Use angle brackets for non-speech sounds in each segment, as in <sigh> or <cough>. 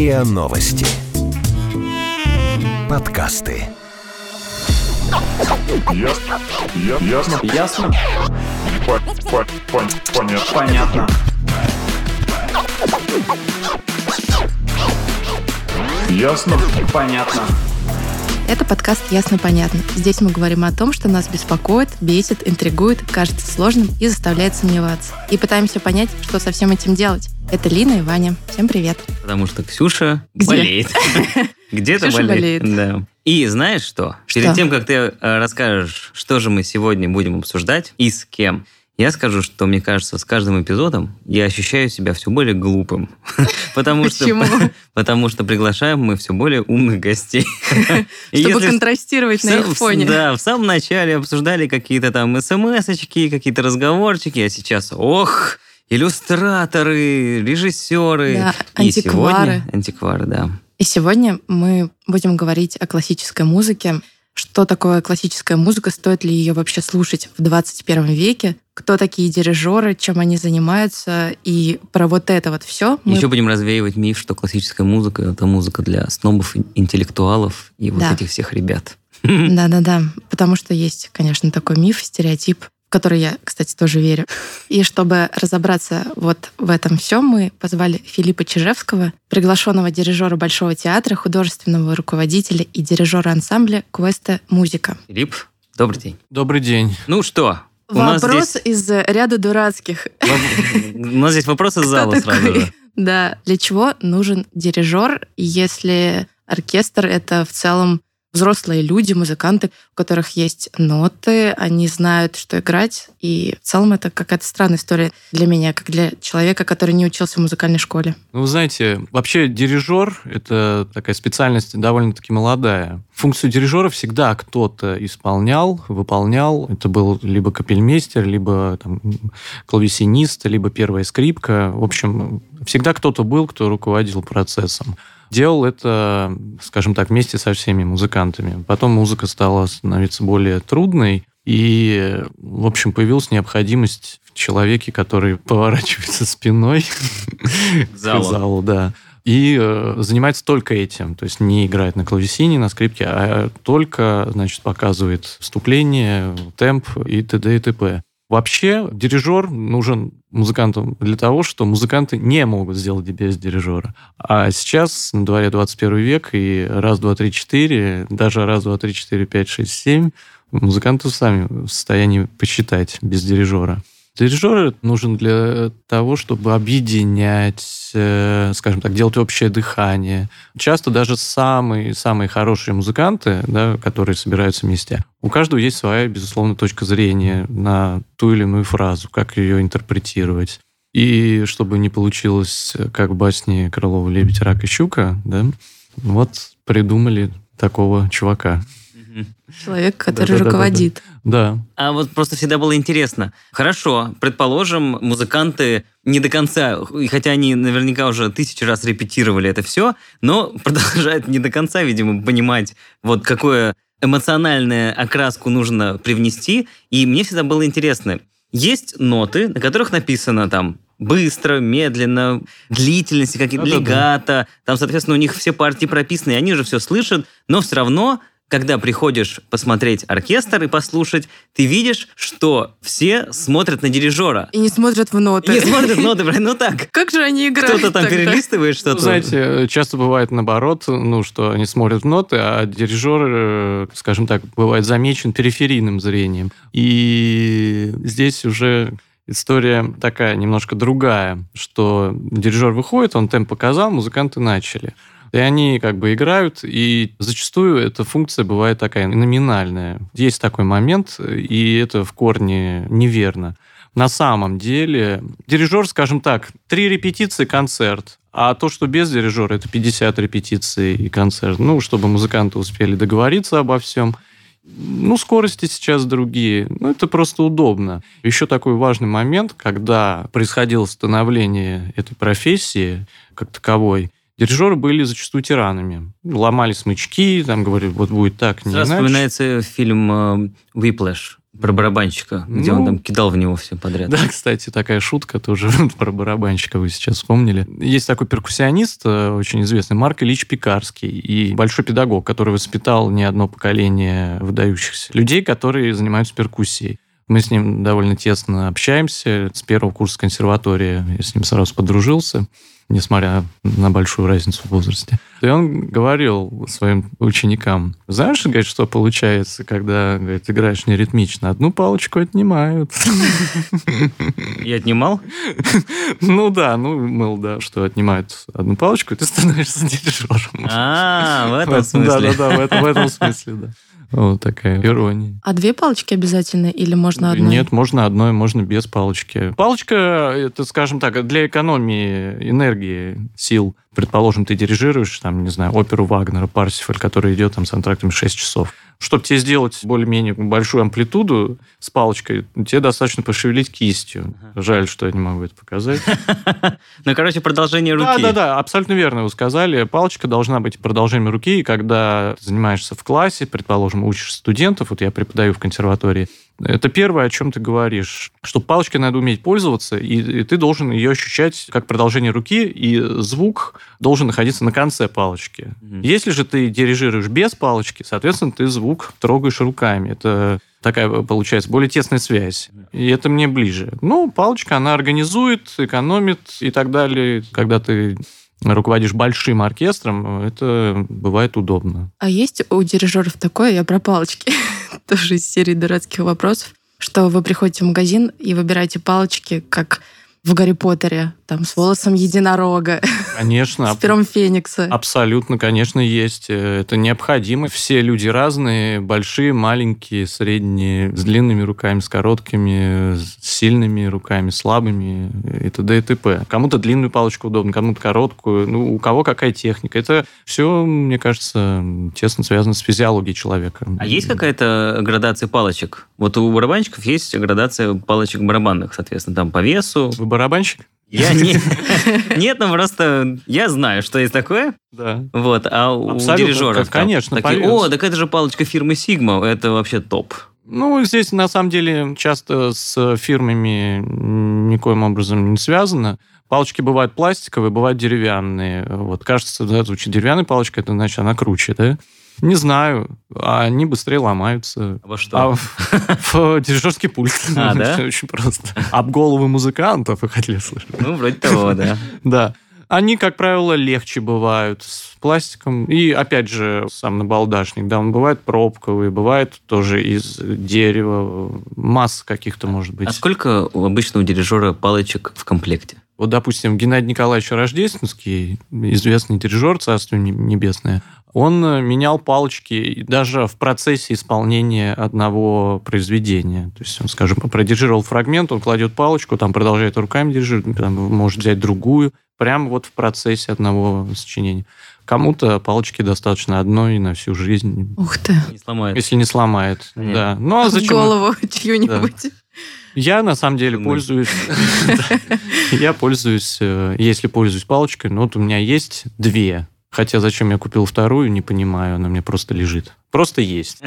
РИА Новости. Подкасты. Ясно. Ясно. Ясно? По- по- пон- Понятно. Понятно. Ясно. Понятно. Это подкаст «Ясно-понятно». Здесь мы говорим о том, что нас беспокоит, бесит, интригует, кажется сложным и заставляет сомневаться. И пытаемся понять, что со всем этим делать. Это Лина и Ваня. Всем привет. Потому что Ксюша Где? болеет. <laughs> Где-то болеет. Да. И знаешь что? Что? Перед тем, как ты э, расскажешь, что же мы сегодня будем обсуждать и с кем, я скажу, что, мне кажется, с каждым эпизодом я ощущаю себя все более глупым. <laughs> Потому что, Почему? <laughs> потому что приглашаем мы все более умных гостей. И <laughs> Чтобы контрастировать на их фоне. Да, в самом начале обсуждали какие-то там смс-очки, какие-то разговорчики, а сейчас, ох, иллюстраторы, режиссеры. Да, И антиквары. сегодня- антиквары, да. И сегодня мы будем говорить о классической музыке. Что такое классическая музыка? Стоит ли ее вообще слушать в 21 веке? Кто такие дирижеры? Чем они занимаются? И про вот это вот все мы Еще будем развеивать миф, что классическая музыка это музыка для снобов, интеллектуалов и вот Да. этих всех ребят. <laughs> <laughs> Да-да-да, потому что есть, конечно, такой миф, стереотип, в который я, кстати, тоже верю. И чтобы разобраться вот в этом всем, мы позвали Филиппа Чижевского, приглашенного дирижера Большого театра, художественного руководителя и дирижера ансамбля Квеста Музыка. Филипп, добрый день. Добрый день. Ну что, Вопрос здесь, из ряда дурацких. у нас здесь вопрос из Кто зала сразу такой? же. Да, для чего нужен дирижер, если оркестр — это в целом взрослые люди, музыканты, у которых есть ноты, они знают, что играть, и в целом это какая-то странная история для меня, как для человека, который не учился в музыкальной школе. Ну, вы знаете, вообще дирижер – это такая специальность довольно-таки молодая. Функцию дирижера всегда кто-то исполнял, выполнял. Это был либо капельмейстер, либо там, клавесинист, либо первая скрипка. В общем, всегда кто-то был, кто руководил процессом. Делал это, скажем так, вместе со всеми музыкантами. Потом музыка стала становиться более трудной, и, в общем, появилась необходимость в человеке, который <laughs> поворачивается спиной К залу. к залу, да. И э, занимается только этим. То есть не играет на клавесине, на скрипке, а только, значит, показывает вступление, темп и т.д. и т.п. Вообще, дирижер нужен музыкантам для того, что музыканты не могут сделать без дирижера. А сейчас на дворе 21 век, и раз, два, три, четыре, даже раз, два, три, четыре, пять, шесть, семь, музыканты сами в состоянии посчитать без дирижера. Дирижер нужен для того, чтобы объединять, э, скажем так, делать общее дыхание. Часто даже самые, самые хорошие музыканты, да, которые собираются вместе, у каждого есть своя, безусловно, точка зрения на ту или иную фразу, как ее интерпретировать. И чтобы не получилось, э, как в басне Крылова «Лебедь, рак и щука», да, вот придумали такого чувака. Человек, который руководит. Да, А вот просто всегда было интересно. Хорошо, предположим, музыканты не до конца, хотя они наверняка уже тысячу раз репетировали это все, но <laughs> продолжают не до конца, видимо, понимать, вот какую эмоциональную окраску нужно привнести. И мне всегда было интересно. Есть ноты, на которых написано там быстро, медленно, длительности, какие-то Да-да-да. легато. Там, соответственно, у них все партии прописаны, и они же все слышат, но все равно когда приходишь посмотреть оркестр и послушать, ты видишь, что все смотрят на дирижера. И не смотрят в ноты. И не смотрят ноты, блин, ну так. <laughs> Как же они играют Кто-то там тогда? перелистывает Ну, что-то. знаете, часто бывает наоборот, ну, что они смотрят в ноты, а дирижер, э, скажем так, бывает замечен периферийным зрением. И здесь уже история такая немножко другая, что дирижер выходит, он темп показал, музыканты начали. И они как бы играют, и зачастую эта функция бывает такая номинальная. Есть такой момент, и это в корне неверно. На самом деле, дирижер, скажем так, три репетиции, концерт. А то, что без дирижера, это 50 репетиций и концерт. Ну, чтобы музыканты успели договориться обо всем. Ну, скорости сейчас другие. Ну, это просто удобно. Еще такой важный момент, когда происходило становление этой профессии как таковой, дирижеры были зачастую тиранами. Ломали смычки, там говорили, вот будет так, не Сразу иначе. вспоминается фильм э, «Whiplash». Про барабанщика, где Ну, он там кидал в него все подряд. Да, кстати, такая шутка тоже <laughs> про барабанщика вы сейчас вспомнили. Есть такой перкуссионист, э, очень известный, Марк Ильич Пекарский, и большой педагог, который воспитал не одно поколение выдающихся людей, которые занимаются перкуссией. Мы с ним довольно тесно общаемся. С первого курса консерватории я с ним сразу подружился, несмотря на большую разницу в возрасте. И он говорил своим ученикам, знаешь, говорит, что получается, когда говорит, играешь неритмично? Одну палочку отнимают. И отнимал? Ну да, ну, мыл, да, что отнимают одну палочку, и ты становишься дирижером. А, в этом смысле. да, да, в этом, в этом смысле, да. Вот такая ирония. А две палочки обязательно или можно одной? Нет, можно одной, можно без палочки. Палочка, это, скажем так, для экономии энергии, сил. Предположим, ты дирижируешь, там, не знаю, оперу Вагнера, Парсифаль, который идет там с антрактами 6 часов. Чтобы тебе сделать более-менее большую амплитуду с палочкой, тебе достаточно пошевелить кистью. Жаль, что я не могу это показать. <laughs> Ну, короче, продолжение Да, руки. да, да, абсолютно верно вы сказали. Палочка должна быть продолжением руки, и когда ты занимаешься в классе, предположим, учишь студентов, вот я преподаю в консерватории, это первое, о чем ты говоришь, что палочкой надо уметь пользоваться, и, и ты должен ее ощущать как продолжение руки, и звук должен находиться на конце палочки. Мгм. Если же ты дирижируешь без палочки, соответственно, ты звук трогаешь руками. Это такая получается более тесная связь. И это мне ближе. Ну, палочка, она организует, экономит и так далее. Когда ты руководишь большим оркестром, это бывает удобно. А есть у дирижеров такое, я про палочки, <laughs> тоже из серии дурацких вопросов, что вы приходите в магазин и выбираете палочки, как в Гарри Поттере, там, с волосом единорога, Конечно, с пером Феникса. абсолютно, конечно, есть. Э, Это необходимо. Все люди разные, большие, маленькие, средние, с длинными руками, с короткими, с сильными руками, слабыми и т.д. и т.п. Кому-то длинную палочку удобно, кому-то короткую. Ну, у кого какая техника. Это все, мне кажется, тесно связано с физиологией человека. А есть какая-то градация палочек? Вот у барабанщиков есть градация палочек барабанных, соответственно, там по весу. Вы барабанщик? Я <laughs> не... Нет, ну просто я знаю, что есть такое. Да. Вот, а у Абсолютно, дирижеров к- конечно, такие, о, так это же палочка фирмы Sigma, это вообще топ. Ну, здесь на самом деле часто с фирмами никоим образом не связано. Палочки бывают пластиковые, бывают деревянные. Вот кажется, да, звучит деревянная палочка, это значит она круче, да? Не знаю, а они быстрее ломаются. Во что? А в, <laughs> в дирижерский пульт. <laughs> А, да? Очень просто. Об головы музыкантов вы хотели слышать. Ну, вроде того, да. <laughs> Да. Они, как правило, легче бывают с пластиком. И, опять же, сам набалдашник, да, он бывает пробковый, бывает тоже из дерева, масса каких-то, может быть. А сколько у обычного дирижера палочек в комплекте? Вот, допустим, Геннадий Николаевич Рождественский, известный дирижер, царство не- небесное, он э, менял палочки даже в процессе исполнения одного произведения. То есть он, скажем, продирижировал фрагмент, он кладет палочку, там продолжает руками дирижировать, там может взять другую, прямо вот в процессе одного сочинения. Кому-то палочки достаточно одной на всю жизнь, Ух ты. Не сломают. если не сломает. Понятно. Да. Ну а В зачем? голову <laughs> чью-нибудь. Я на самом деле Мы. пользуюсь. <laughs> Я пользуюсь, э, если пользуюсь палочкой, ну вот у меня есть две. Хотя зачем я купил вторую, не понимаю, она мне просто лежит. Просто есть.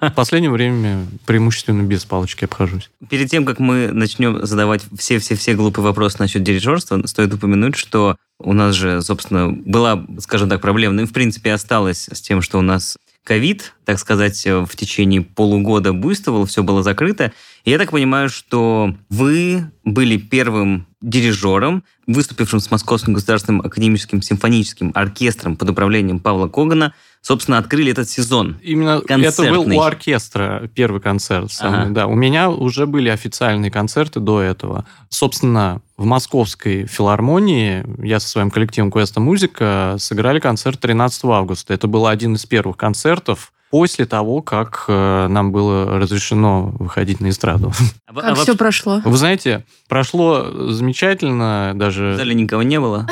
В последнее время преимущественно без палочки обхожусь. Перед тем, как мы начнем задавать все-все-все глупые вопросы насчет дирижерства, стоит упомянуть, что у нас же, собственно, была, скажем так, проблема, ну и в принципе осталась с тем, что у нас ковид, так сказать, в течение полугода буйствовал, все было закрыто. Я так понимаю, что вы были первым дирижером, выступившим с Московским государственным академическим симфоническим оркестром под управлением Павла Когана, собственно, открыли этот сезон. Именно это Концертный. был у оркестра первый концерт. самый, Ага. Да, у меня уже были официальные концерты до этого. Собственно, в Московской филармонии я со своим коллективом Квеста Музыка сыграли концерт 13 августа. Это был один из первых концертов после того, как э, нам было разрешено выходить на эстраду. А а Как вообще все прошло? Вы знаете, прошло замечательно, в даже зале никого не было.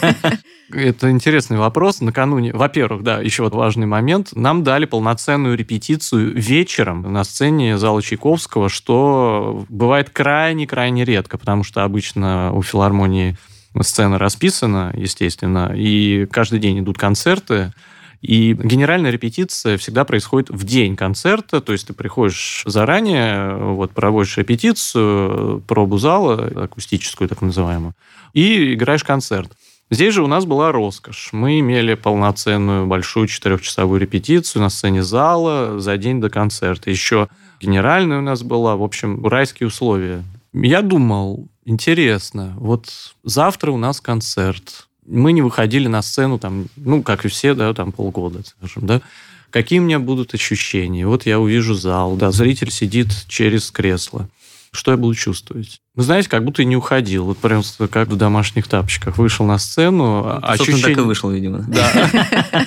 <laughs> это интересный вопрос. Накануне, во-первых, да, еще вот важный момент, нам дали полноценную репетицию вечером на сцене зала Чайковского, что бывает крайне-крайне редко, потому что обычно у филармонии сцена расписана, естественно, и каждый день идут концерты, И генеральная репетиция всегда происходит в день концерта, то есть ты приходишь заранее, вот проводишь репетицию, пробу зала, акустическую так называемую, и играешь концерт. Здесь же у нас была роскошь. Мы имели полноценную большую четырехчасовую репетицию на сцене зала за день до концерта. Еще генеральная у нас была. В общем, райские условия. Я думал, интересно, вот завтра у нас концерт мы не выходили на сцену, там, ну, как и все, да, там полгода, скажем, да. Какие у меня будут ощущения? Вот я увижу зал, да, зритель сидит через кресло. Что я буду чувствовать? Вы знаете, как будто и не уходил. Вот просто как в домашних тапочках. Вышел на сцену. Ну, ощущение... так и вышел, видимо. Да.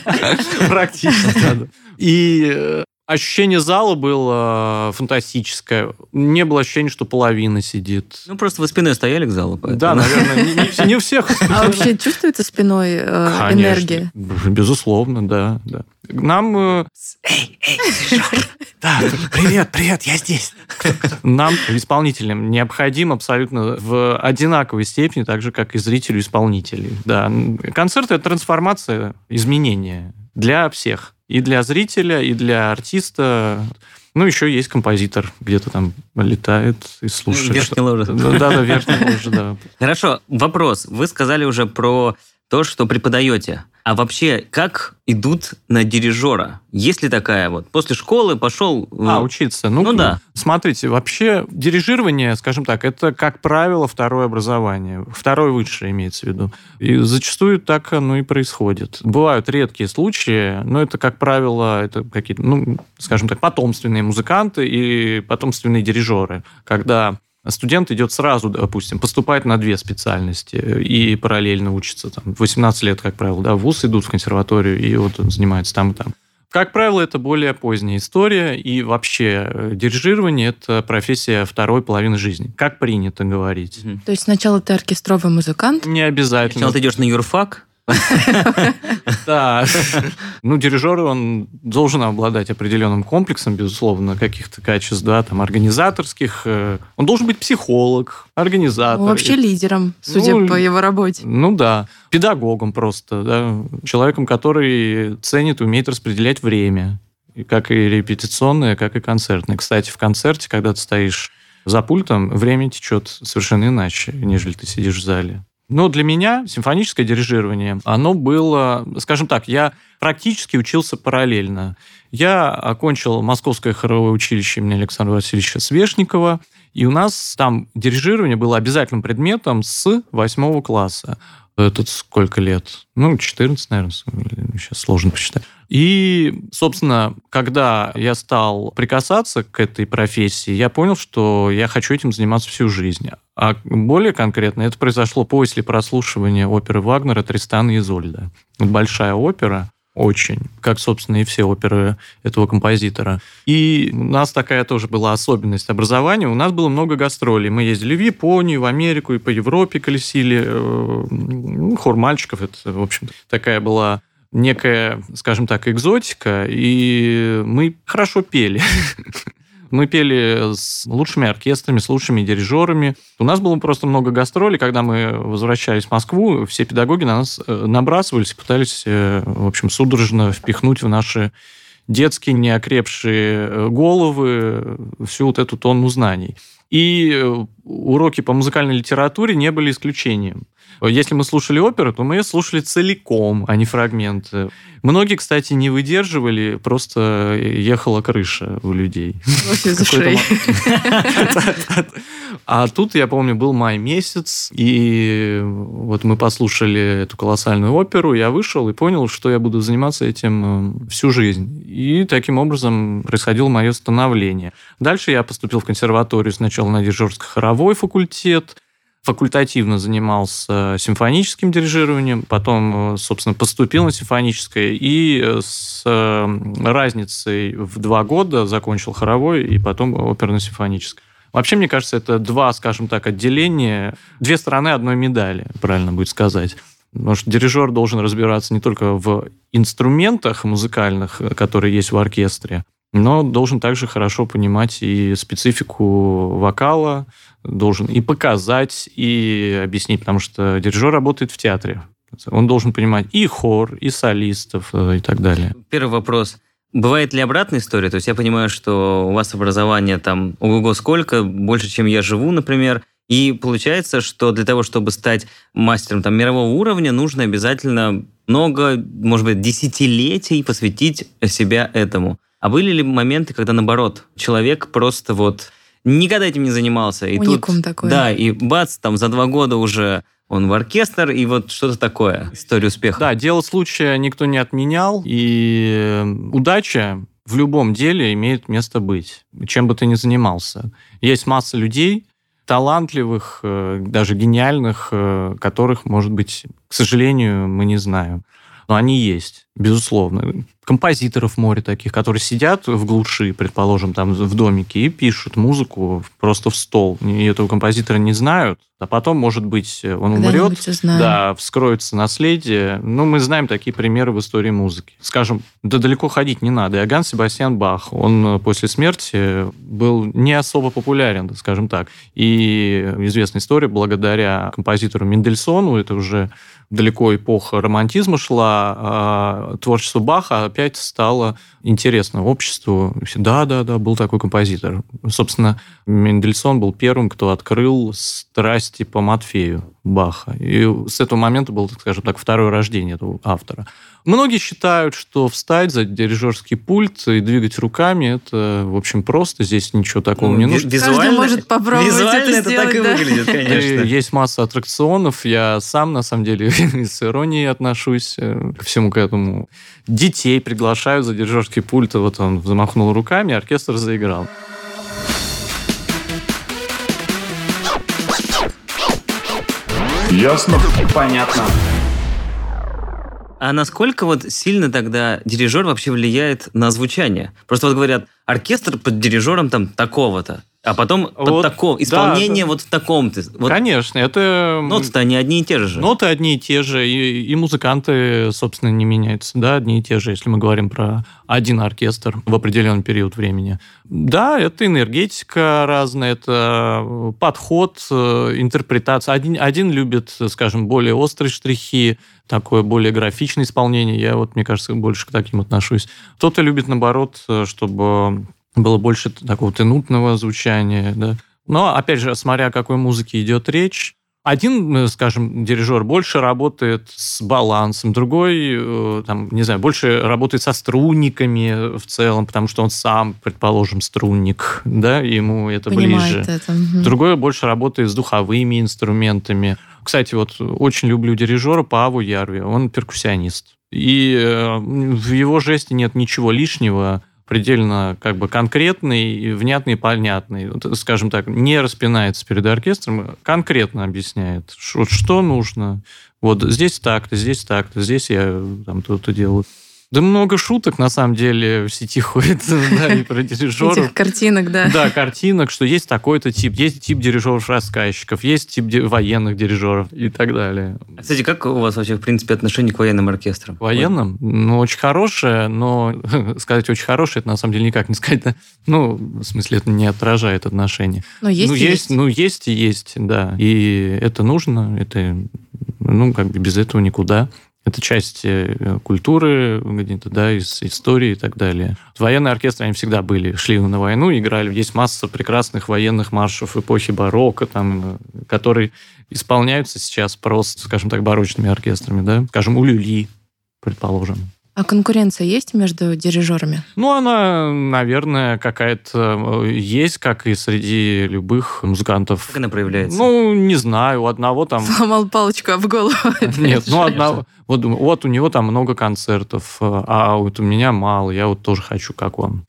<laughs> Практически, И э, Ощущение зала было фантастическое. Не было ощущения, что половина сидит. Ну, просто вы спиной стояли к залу. Поэтому. Да, наверное, не, не у всех. <laughs> А вообще чувствуется спиной э, энергия? Безусловно, да, да. Нам... Э, эй, эй, Да, привет, привет, я здесь. Нам, исполнителям, необходим абсолютно в одинаковой степени, так же, как и зрителю-исполнителей. Да. Концерт — это трансформация, изменение для всех. И для зрителя, и для артиста. Ну, еще есть композитор, где-то там летает и слушает. Верхний ложа. Да, да, верхний ложа, да. Хорошо, вопрос. Вы сказали уже про то, что преподаете. А вообще, как идут на дирижера? Есть ли такая вот? После школы пошел... А, учиться. Ну, ну да. Смотрите, вообще дирижирование, скажем так, это, как правило, второе образование. Второе высшее имеется в виду. И зачастую так оно и происходит. Бывают редкие случаи, но это, как правило, это какие-то, ну, скажем так, потомственные музыканты и потомственные дирижеры. Когда студент идет сразу, допустим, поступает на две специальности и параллельно учится. Там, 18 лет, как правило, да, в ВУЗ идут в консерваторию и вот он занимается там и там. Как правило, это более поздняя история, и вообще э, дирижирование – это профессия второй половины жизни, как принято говорить. То есть сначала ты оркестровый музыкант? Не обязательно. Сначала ты идешь на юрфак, Да. Ну, дирижер, он должен обладать определенным комплексом, безусловно, каких-то качеств, да, там, организаторских. Э, он должен быть психолог, организатор. Вообще лидером, судя ну, по его работе. Ну да, педагогом просто, да, человеком, который ценит и умеет распределять время, как и репетиционное, как и концертное. Кстати, в концерте, когда ты стоишь за пультом, время течет совершенно иначе, нежели ты сидишь в зале. Но для меня симфоническое дирижирование, оно было, скажем так, я практически учился параллельно. Я окончил Московское хоровое училище имени Александра Васильевича Свешникова, и у нас там дирижирование было обязательным предметом с восьмого класса. Тут сколько лет? Ну, 14, наверное, сейчас сложно посчитать. И, собственно, когда я стал прикасаться к этой профессии, я понял, что я хочу этим заниматься всю жизнь. А более конкретно это произошло после прослушивания оперы Вагнера «Тристан и Изольда». Большая опера, очень, как, собственно, и все оперы этого композитора. И у нас такая тоже была особенность образования. У нас было много гастролей. Мы ездили в Японию, в Америку и по Европе колесили. Э, ну, хор мальчиков, это, в общем, такая была некая, скажем так, экзотика, и мы хорошо пели. <laughs> Мы пели с лучшими оркестрами, с лучшими дирижерами. У нас было просто много гастролей. Когда мы возвращались в Москву, все педагоги на нас э, набрасывались пытались, э, в общем, судорожно впихнуть в наши детские неокрепшие э, головы всю вот эту тонну знаний. И уроки по музыкальной литературе не были исключением. Если мы слушали оперу, то мы ее слушали целиком, а не фрагменты. Многие, кстати, не выдерживали, просто ехала крыша у людей. <laughs> А тут, я помню, был май месяц, и вот мы послушали эту колоссальную оперу, я вышел и понял, что я буду заниматься этим э, всю жизнь. И таким образом происходило мое становление. Дальше я поступил в консерваторию сначала на дирижерско-хоровой факультет, факультативно занимался симфоническим дирижированием, потом, э, собственно, поступил на симфоническое и э, с э, разницей в два года закончил хоровой и потом оперно-симфоническое. Вообще, мне кажется, это два, скажем так, отделения, две стороны одной медали, правильно будет сказать. Потому что дирижер должен разбираться не только в инструментах музыкальных, которые есть в оркестре, но должен также хорошо понимать и специфику вокала, должен и показать, и объяснить, потому что дирижер работает в театре. Он должен понимать и хор, и солистов, э, и так далее. Первый вопрос. Бывает ли обратная история? То есть я понимаю, что у вас образование там ого-го сколько, больше, чем я живу, например, и получается, что для того, чтобы стать мастером там, мирового уровня, нужно обязательно много, может быть, десятилетий посвятить себя этому. А были ли моменты, когда, наоборот, человек просто вот никогда этим не занимался? И Уникум тут, такой. Да, и бац, там за два года уже он в оркестр, и вот что-то такое, история успеха. Да, дело случая никто не отменял, и удача в любом деле имеет место быть, чем бы ты ни занимался. Есть масса людей, талантливых, э, даже гениальных, э, которых, может быть, к сожалению, мы не знаем. Но они есть, безусловно. Композиторов море таких, которые сидят в глуши, предположим, там в домике и пишут музыку просто в стол. И этого композитора не знают, а потом, может быть, он умрет, да, вскроется наследие. Ну, мы знаем такие примеры в истории музыки. Скажем, да далеко ходить не надо. Иоганн Себастьян Бах, он э, после смерти был не особо популярен, скажем так. И известная история, благодаря композитору Мендельсону, это уже далеко эпоха романтизма шла, а творчество Баха опять стало интересно обществу. Да-да-да, был такой композитор. Собственно, Мендельсон был первым, кто открыл страсти по Матфею Баха. И с этого момента было, скажем так, второе рождение этого автора. Многие считают, что встать за дирижерский пульт и двигать руками, это, в общем, просто. Здесь ничего такого Ну, не нужно. визуально- может попробовать визуально это это, сделать, так и да. выглядит, конечно. И Есть масса аттракционов. Я сам, на самом деле, <laughs> с иронией отношусь э, ко всему к этому. Детей приглашают за дирижерский пульт. и Вот он замахнул руками, оркестр заиграл. Ясно? Понятно. А насколько вот сильно тогда дирижер вообще влияет на звучание? Просто вот говорят, оркестр под дирижером там такого-то, а потом под Вот, такого, да, исполнение да. вот в таком-то. Вот Конечно, это... ноты-то они одни и те же. Ноты одни и те же, и, и музыканты, собственно, не меняются, да, одни и те же, если мы говорим про один оркестр в определенный период времени. Да, это энергетика разная, это подход, э, интерпретация. Один, один любит, скажем, более острые штрихи, такое более графичное исполнение. Я вот, мне кажется, больше к таким отношусь. Кто-то любит, наоборот, э, чтобы было больше такого тянутного звучания, да. Но, опять же, смотря о какой музыке идет речь, один, э, скажем, дирижер больше работает с балансом, другой, э, там, не знаю, больше работает со струнниками в целом, потому что он сам, предположим, струнник, да, ему это ближе. Понимает это. мгм. Другой больше работает с духовыми инструментами. Кстати, вот очень люблю дирижера Паву Ярви. Он перкуссионист. И э, в его жесте нет ничего лишнего, предельно как бы конкретный, внятный понятный. Скажем так, не распинается перед оркестром, конкретно объясняет, что нужно. Вот здесь так-то, здесь так-то, здесь я там то-то делаю. Да много шуток, на самом деле, в сети <laughs> ходит, да, и про дирижеров. Этих картинок, да. Да, картинок, что есть такой-то тип, есть тип дирижеров-рассказчиков, есть тип военных дирижеров и так далее. А, Кстати, как у вас вообще, в принципе, отношение к военным оркестрам? Военным? Ну, очень хорошее, но <laughs> сказать очень хорошее, это на самом деле никак не сказать. да. Ну, в смысле, это не отражает отношения. Но есть ну, и есть, есть. ну, есть и есть, да. И это нужно, это, ну, как бы без этого никуда. Это часть э, культуры где-то, да, из истории и так далее. Военные оркестры, они всегда были, шли на войну, играли. Есть масса прекрасных военных маршев эпохи барокко, там, э, которые исполняются сейчас просто, скажем так, барочными оркестрами, да. Скажем, у Люли, предположим. А конкуренция есть между дирижерами? Ну, она, наверное, какая-то э, есть, как и среди любых музыкантов. Как она проявляется? Ну, не знаю, у одного там... <laughs> Сломал палочку об голову. <laughs> Нет, ну, одного... Вот, вот у него там много концертов, э, а вот у меня мало, я вот тоже хочу, как он.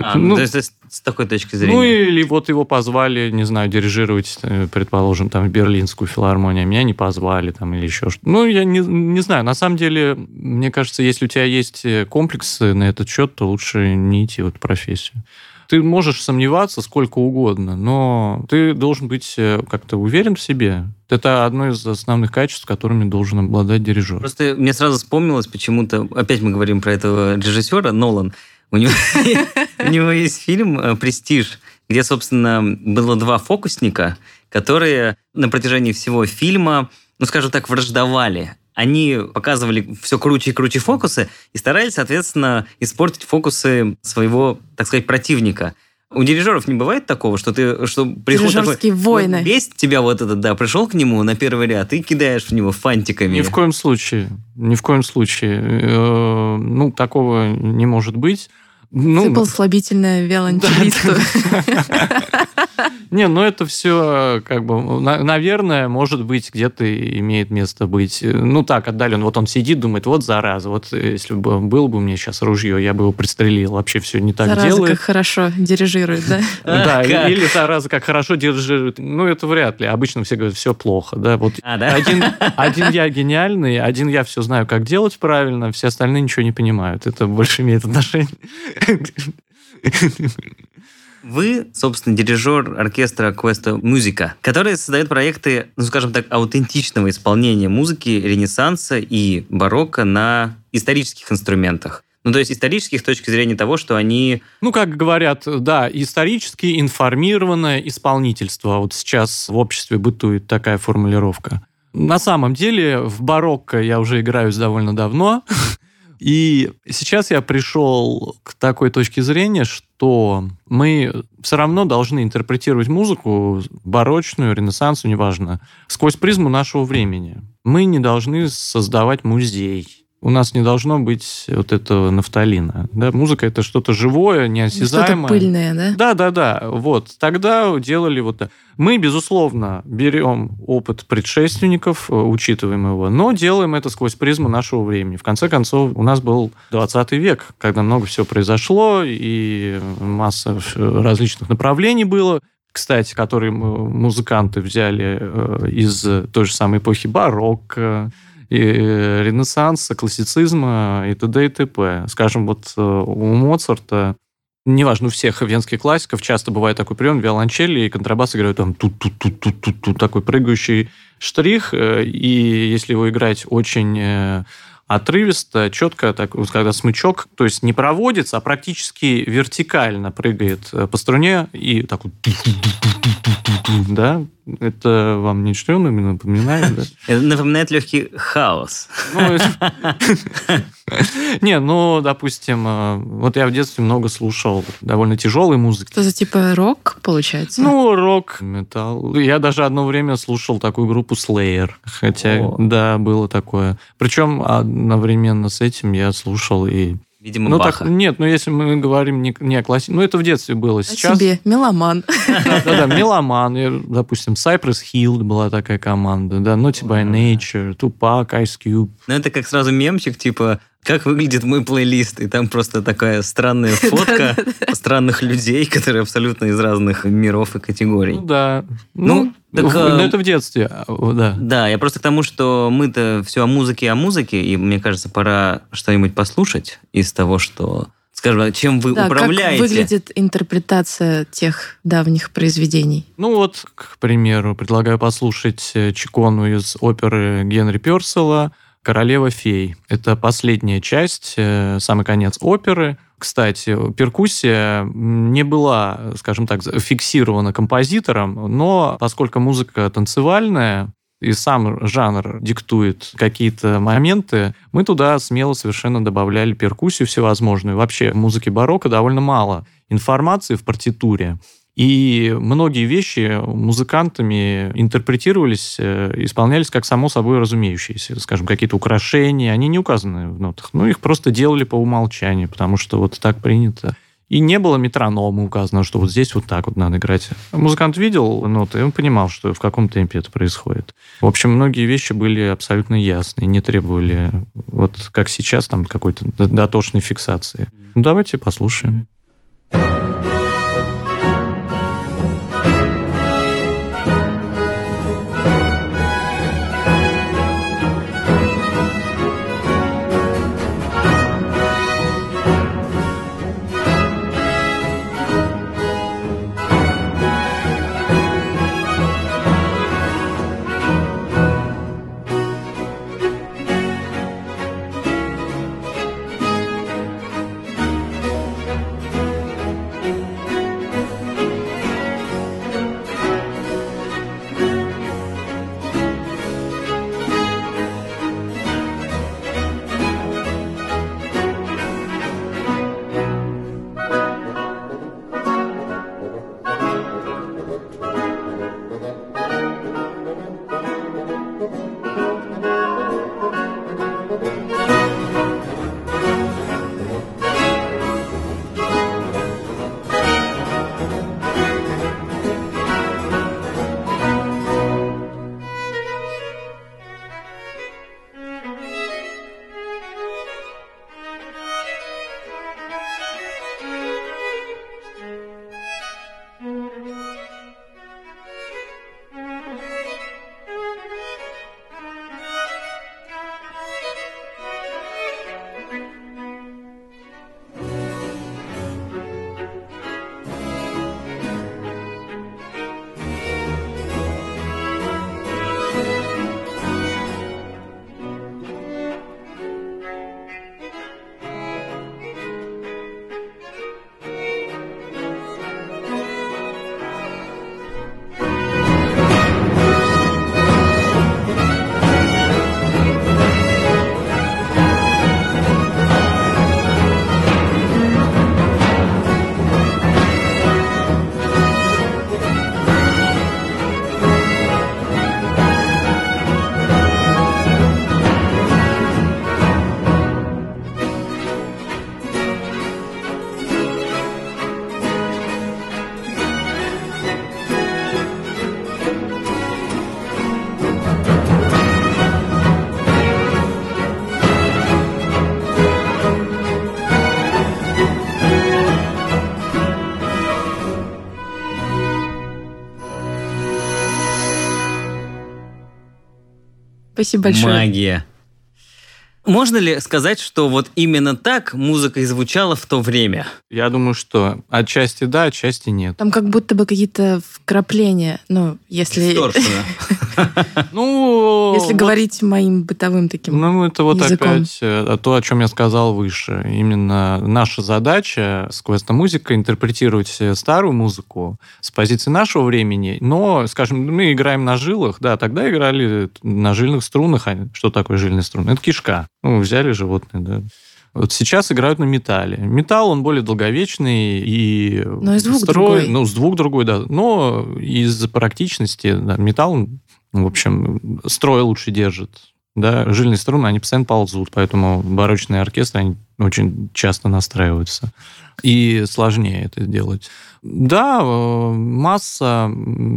А, ну, то есть с такой точки зрения. Ну, или вот его позвали, не знаю, дирижировать, э, предположим, там, Берлинскую филармонию, а меня не позвали, там, или еще что-то. Ну, я не, не знаю, на самом деле, мне кажется, если у тебя есть э, комплексы на этот счет, то лучше не идти в эту профессию. Ты можешь сомневаться сколько угодно, но ты должен быть э, как-то уверен в себе. Это одно из основных качеств, которыми должен обладать дирижер. Просто мне сразу вспомнилось почему-то, опять мы говорим про этого режиссера, Нолан, <laughs> у него, есть фильм э, «Престиж», где, собственно, было два фокусника, которые на протяжении всего фильма, ну, скажем так, враждовали. они показывали все круче и круче фокусы и старались, соответственно, испортить фокусы своего, так сказать, противника. У дирижеров не бывает такого, что ты что пришел такой, войны. вот бесит тебя вот этот, да, пришел к нему на первый ряд и кидаешь в него фантиками. Ни в коем случае. Ни в коем случае. Э, Ну, такого не может быть. Ну, Сыпал слабительное <laughs> виолончелисту. <laughs> Не, ну это все, как бы, на- наверное, может быть, где-то имеет место быть. Ну так, отдаленно. Вот он сидит, думает, вот зараза, вот если бы было бы у меня сейчас ружье, я бы его пристрелил. Вообще все не так Зараза, делает. как хорошо дирижирует, да? <laughs> Да, или зараза, как хорошо дирижирует. Ну, это вряд ли. Обычно все говорят, все плохо, да. Вот А, <laughs> один я гениальный, один я все знаю, как делать правильно, все остальные ничего не понимают. Это больше имеет отношение. <laughs> Вы, собственно, дирижер оркестра Квеста Музыка, который создает проекты, ну, скажем так, аутентичного исполнения музыки Ренессанса и барокко на исторических инструментах. Ну, то есть исторических с точки зрения того, что они... Ну, как говорят, да, исторически информированное исполнительство. Вот сейчас в обществе бытует такая формулировка. На самом деле в барокко я уже играюсь довольно давно. <laughs> И сейчас я пришел к такой точке зрения, что мы все равно должны интерпретировать музыку, барочную, ренессансу, неважно, сквозь призму нашего времени. Мы не должны создавать музей. У нас не должно быть вот этого нафталина. Да? Музыка это что-то живое, Что-то неосязаемое. пыльное, да? Да, да, да. Вот. Тогда делали вот так. Мы, безусловно, берем опыт предшественников, э, учитываем его, но делаем это сквозь призму нашего времени. В конце концов, у нас был 20 век, когда много всего произошло, и масса различных направлений было кстати, которые музыканты взяли э, из той же самой эпохи барокко, э, ренессанса, классицизма и т.д. и т.п. Скажем, вот э, у Моцарта неважно, у всех венских классиков часто бывает такой прием, виолончели и контрабас играют там тут тут тут тут тут тут такой прыгающий штрих, э, и если его играть очень отрывисто, четко, так, вот когда смычок, то есть не проводится, а практически вертикально прыгает э, по струне и так вот <laughs> да, это вам не напоминает, да? <laughs> Это напоминает легкий хаос. <laughs> Это- <laughs> Не, ну, допустим, э, вот я в детстве много слушал довольно тяжелой музыки. Что за типа рок, получается? Ну, рок, металл. Я даже одно время слушал такую группу Slayer. Хотя, О. да, было такое. Причем одновременно с этим я слушал и... Видимо, Ну, Баха. так, нет, ну, если мы говорим не, не о классе... Ну, это в детстве было. О Сейчас... тебе, меломан. <laughs> Да-да, Меломан, и, допустим, Cypress Hill была такая команда, да, Naughty by Nature, Tupac, Ice Cube. Ну, это как сразу мемчик, типа, как выглядит мой плейлист, и там просто такая странная <laughs> фотка странных людей, которые абсолютно из разных миров и категорий. Ну, да. Ну, Ну, так, в- ну, это в детстве, а, да. Да, я просто к тому, что мы-то все о музыке о музыке, и мне кажется, пора что-нибудь послушать из того, что, скажем, чем вы Да, как управляете. выглядит интерпретация тех давних произведений? Ну вот, к примеру, предлагаю послушать э, Чикону из оперы Генри Персела «Королева фей». Это последняя часть, э, самый конец оперы. Кстати, перкуссия не была, скажем так, фиксирована композитором, но поскольку музыка танцевальная, и сам жанр диктует какие-то моменты, мы туда смело совершенно добавляли перкуссию всевозможную. Вообще в музыке барокко довольно мало информации в партитуре. И многие вещи музыкантами интерпретировались, э, исполнялись как само собой разумеющиеся. Скажем, какие-то украшения, они не указаны в нотах. Ну, их просто делали по умолчанию, потому что вот так принято. И не было метронома указано, что вот здесь вот так вот надо играть. Музыкант видел ноты, и он понимал, что в каком темпе это происходит. В общем, многие вещи были абсолютно ясны, не требовали, вот как сейчас, там какой-то дотошной фиксации. Ну, давайте послушаем. Спасибо большое. Магия. Можно ли сказать, что вот именно так музыка и звучала в то время? Я думаю, что отчасти да, отчасти нет. Там как будто бы какие-то вкрапления, ну, если... Дисторшена. <laughs> <laughs> Ну, Если вот, говорить моим бытовым таким Ну, это вот языком. опять э, то, о чем я сказал выше. Именно наша задача с квест-музыкой интерпретировать э, старую музыку с позиции нашего времени, но, скажем, мы играем на жилах, да, тогда играли на жильных струнах. А Что такое жильные струны? Это кишка. Ну, взяли животное, да. Вот сейчас играют на металле. Металл, он более долговечный и... Но и звук строй- другой. Ну, звук другой, да. Но из практичности да, металл, в общем, строй лучше держит. Да, жильные струны, они постоянно ползут, поэтому барочные оркестры, они очень часто настраиваются. И сложнее это сделать. Да, э, масса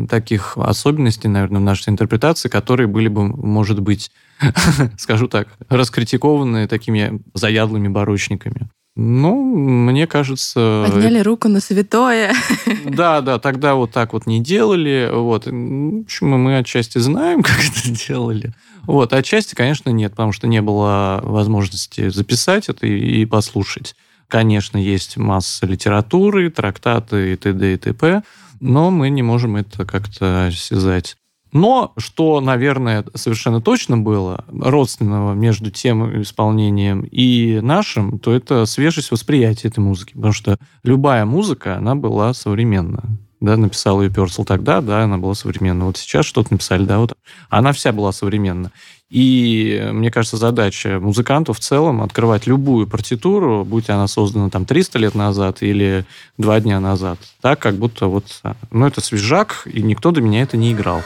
таких особенностей, наверное, в нашей интерпретации, которые были бы, может быть, <laughs> скажу так, раскритикованы такими заядлыми барочниками. Ну, мне кажется... Подняли руку на святое. <laughs> Да, да, тогда вот так вот не делали. Вот. М, Почему мы отчасти знаем, <laughs> как это делали. Вот, отчасти, конечно, нет, потому что не было возможности записать это и, и послушать. Конечно, есть масса литературы, трактаты и т.д. и т.п., но мы не можем это как-то осязать. Но, что, наверное, совершенно точно было родственного между тем исполнением и нашим, то это свежесть восприятия этой музыки. Потому что любая музыка, она была современна. Да, написал ее Персел тогда, да, она была современна. Вот сейчас что-то написали, да, вот она вся была современна. И, мне кажется, задача музыкантов в целом открывать любую партитуру, будь она создана там 300 лет назад или два дня назад, так, как будто вот, а, ну, это свежак, и никто до меня это не играл.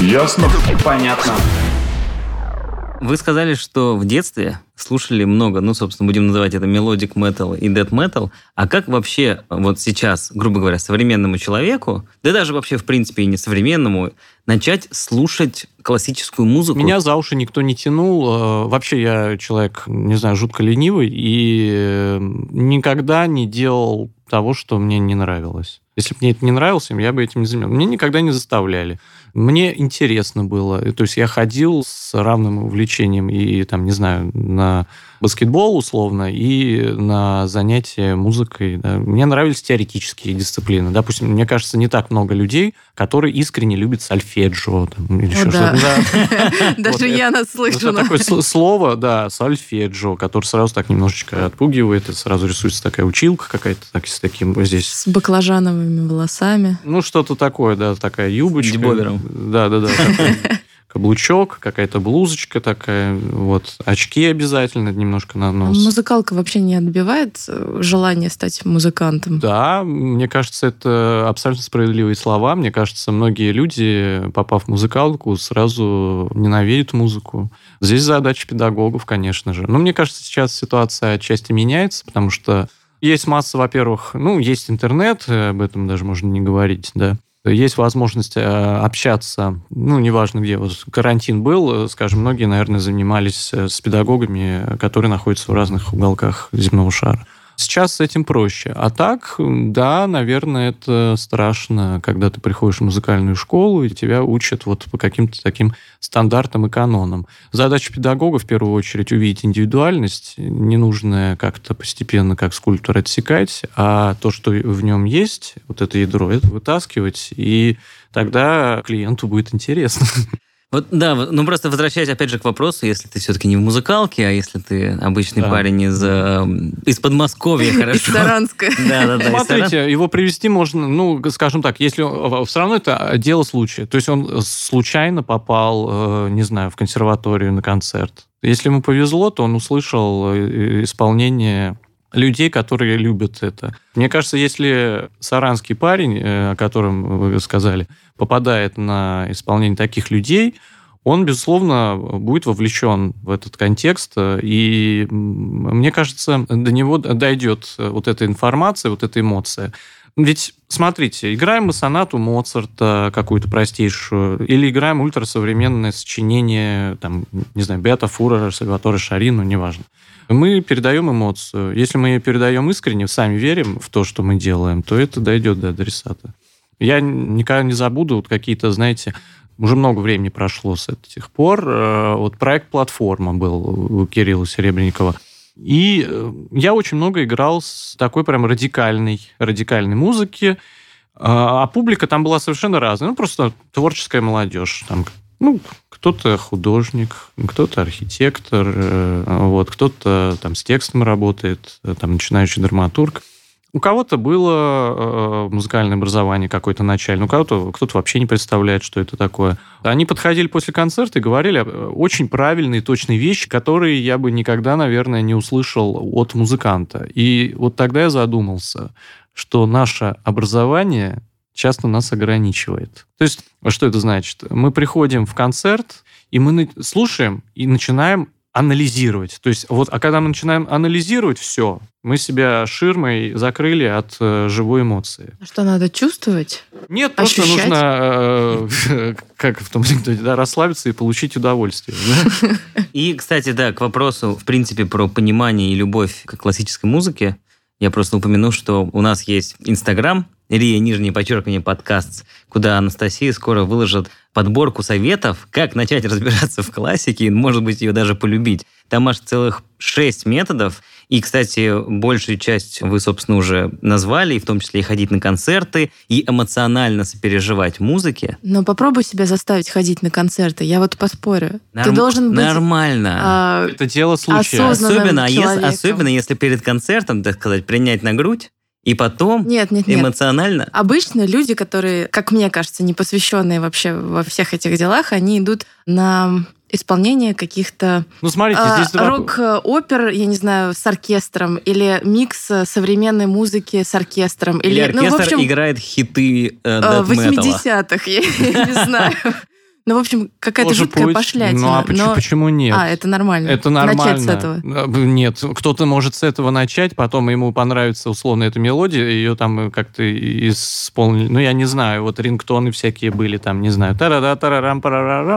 Ясно? Понятно. Вы сказали, что в детстве слушали много, ну, собственно, будем называть это melodic metal и death metal. А как вообще вот сейчас, грубо говоря, современному человеку, да даже вообще, в принципе, и не современному, начать слушать классическую музыку? Меня за уши никто не тянул. Э, Вообще я человек, не знаю, жутко ленивый и э, никогда не делал того, что мне не нравилось. Если бы мне это не нравилось, я бы этим не занимался. Мне никогда не заставляли. Мне интересно было. То есть я ходил с равным увлечением и, там, не знаю, на баскетбол условно и на занятия музыкой. да. Мне нравились теоретические дисциплины. Допустим, мне кажется, не так много людей, которые искренне любят сольфеджио там, или О, еще да. что-то. <laughs> Да. Даже я наслышана. такое слово, да, сольфеджио, которое сразу так немножечко отпугивает, и сразу рисуется такая училка какая-то так, с таким вот здесь. С баклажановыми волосами. Ну, что-то такое, да, такая юбочка. Да, да, да. <laughs> каблучок, какая-то блузочка такая, вот, очки обязательно немножко на нос. Музыкалка вообще не отбивает э, желание стать музыкантом? Да, мне кажется, это абсолютно справедливые слова. Мне кажется, многие люди, попав в музыкалку, сразу ненавидят музыку. Здесь задача педагогов, конечно же. Но мне кажется, сейчас ситуация отчасти меняется, потому что есть масса, во-первых, ну, есть интернет, э, об этом даже можно не говорить, да. Есть возможность э, общаться, ну, неважно где, вот карантин был, э, скажем, многие, наверное, занимались с педагогами, которые находятся в разных уголках земного шара. Сейчас с этим проще. А так, да, наверное, это страшно, когда ты приходишь в музыкальную школу, и тебя учат вот по каким-то таким стандартам и канонам. Задача педагога, в первую очередь, увидеть индивидуальность, не нужно как-то постепенно, как скульптор, отсекать, а то, что в нем есть, вот это ядро, это вытаскивать, и тогда клиенту будет интересно. <laughs> Вот, да, ну просто возвращаясь опять же к вопросу, если ты все-таки не в музыкалке, а если ты обычный да. парень из, э, из Подмосковья, хорошо. Из Саранска. <laughs> Да, да, да. Смотрите, его привести можно, ну, скажем так, если все равно это дело случая. То есть он случайно попал, э, не знаю, в консерваторию на концерт. Если ему повезло, то он услышал э, исполнение людей, которые любят это. Мне кажется, если саранский парень, о котором вы сказали, попадает на исполнение таких людей, он, безусловно, будет вовлечен в этот контекст, и мне кажется, до него дойдет вот эта информация, вот эта эмоция. Ведь, смотрите, играем мы сонату Моцарта какую-то простейшую, или играем ультрасовременное сочинение, там, не знаю, Бета Фурера, Сальваторе Шарину, неважно. Мы передаем эмоцию. Если мы ее передаем искренне, сами верим в то, что мы делаем, то это дойдет до адресата. Я никогда не забуду вот какие-то, знаете, уже много времени прошло с этих пор. Э, вот проект «Платформа» был у Кирилла Серебренникова. И э, я очень много играл с такой прям радикальной, радикальной музыки. А, а публика там была совершенно разная. Ну, просто творческая молодежь. Там, ну, кто-то художник, кто-то архитектор, э, вот, кто-то там с текстом работает, там начинающий драматург. У кого-то было э, музыкальное образование какое-то начальное, у кого-то кто-то вообще не представляет, что это такое. Они подходили после концерта и говорили э, очень правильные, точные вещи, которые я бы никогда, наверное, не услышал от музыканта. И вот тогда я задумался, что наше образование часто нас ограничивает. То есть, что это значит? Мы приходим в концерт, и мы слушаем и начинаем анализировать. То есть вот, а когда мы начинаем анализировать все, мы себя ширмой закрыли от э, живой эмоции. А что надо чувствовать? Нет, просто Ощущать? нужно, э, <laughs> как в том анекдоте, да, расслабиться и получить удовольствие. Да? И, кстати, да, к вопросу, в принципе, про понимание и любовь к классической музыке, я просто упомяну, что у нас есть Инстаграм, Рия, нижнее подчеркивание, подкаст, куда Анастасия скоро выложит подборку советов, как начать <laughs> разбираться в классике и, может быть, ее даже полюбить. Там аж целых шесть методов. И, кстати, большую часть вы, собственно, уже назвали, и в том числе и ходить на концерты, и эмоционально сопереживать музыке. Но попробуй себя заставить ходить на концерты. Я вот поспорю. Норм... Ты должен быть... Нормально. А... Это дело случая. Особенно, а если, особенно если перед концертом, так сказать, принять на грудь, и потом нет, нет, нет. эмоционально? Обычно люди, которые, как мне кажется, не посвященные вообще во всех этих делах, они идут на исполнение каких-то ну, смотрите, э, здесь два... рок-опер, я не знаю, с оркестром, или микс современной музыки с оркестром. Или, или оркестр ну, в общем, играет хиты э, 80-х, я <laughs> не знаю. Ну, в общем, какая-то жуткая путь. пошлятина. Ну, а почему, но... почему нет? А, это нормально. Это нормально. Начать с этого. Нет, кто-то может с этого начать, потом ему понравится условно эта мелодия, ее там как-то исполнили. Ну, я не знаю, вот рингтоны всякие были там, не знаю, тара тарарам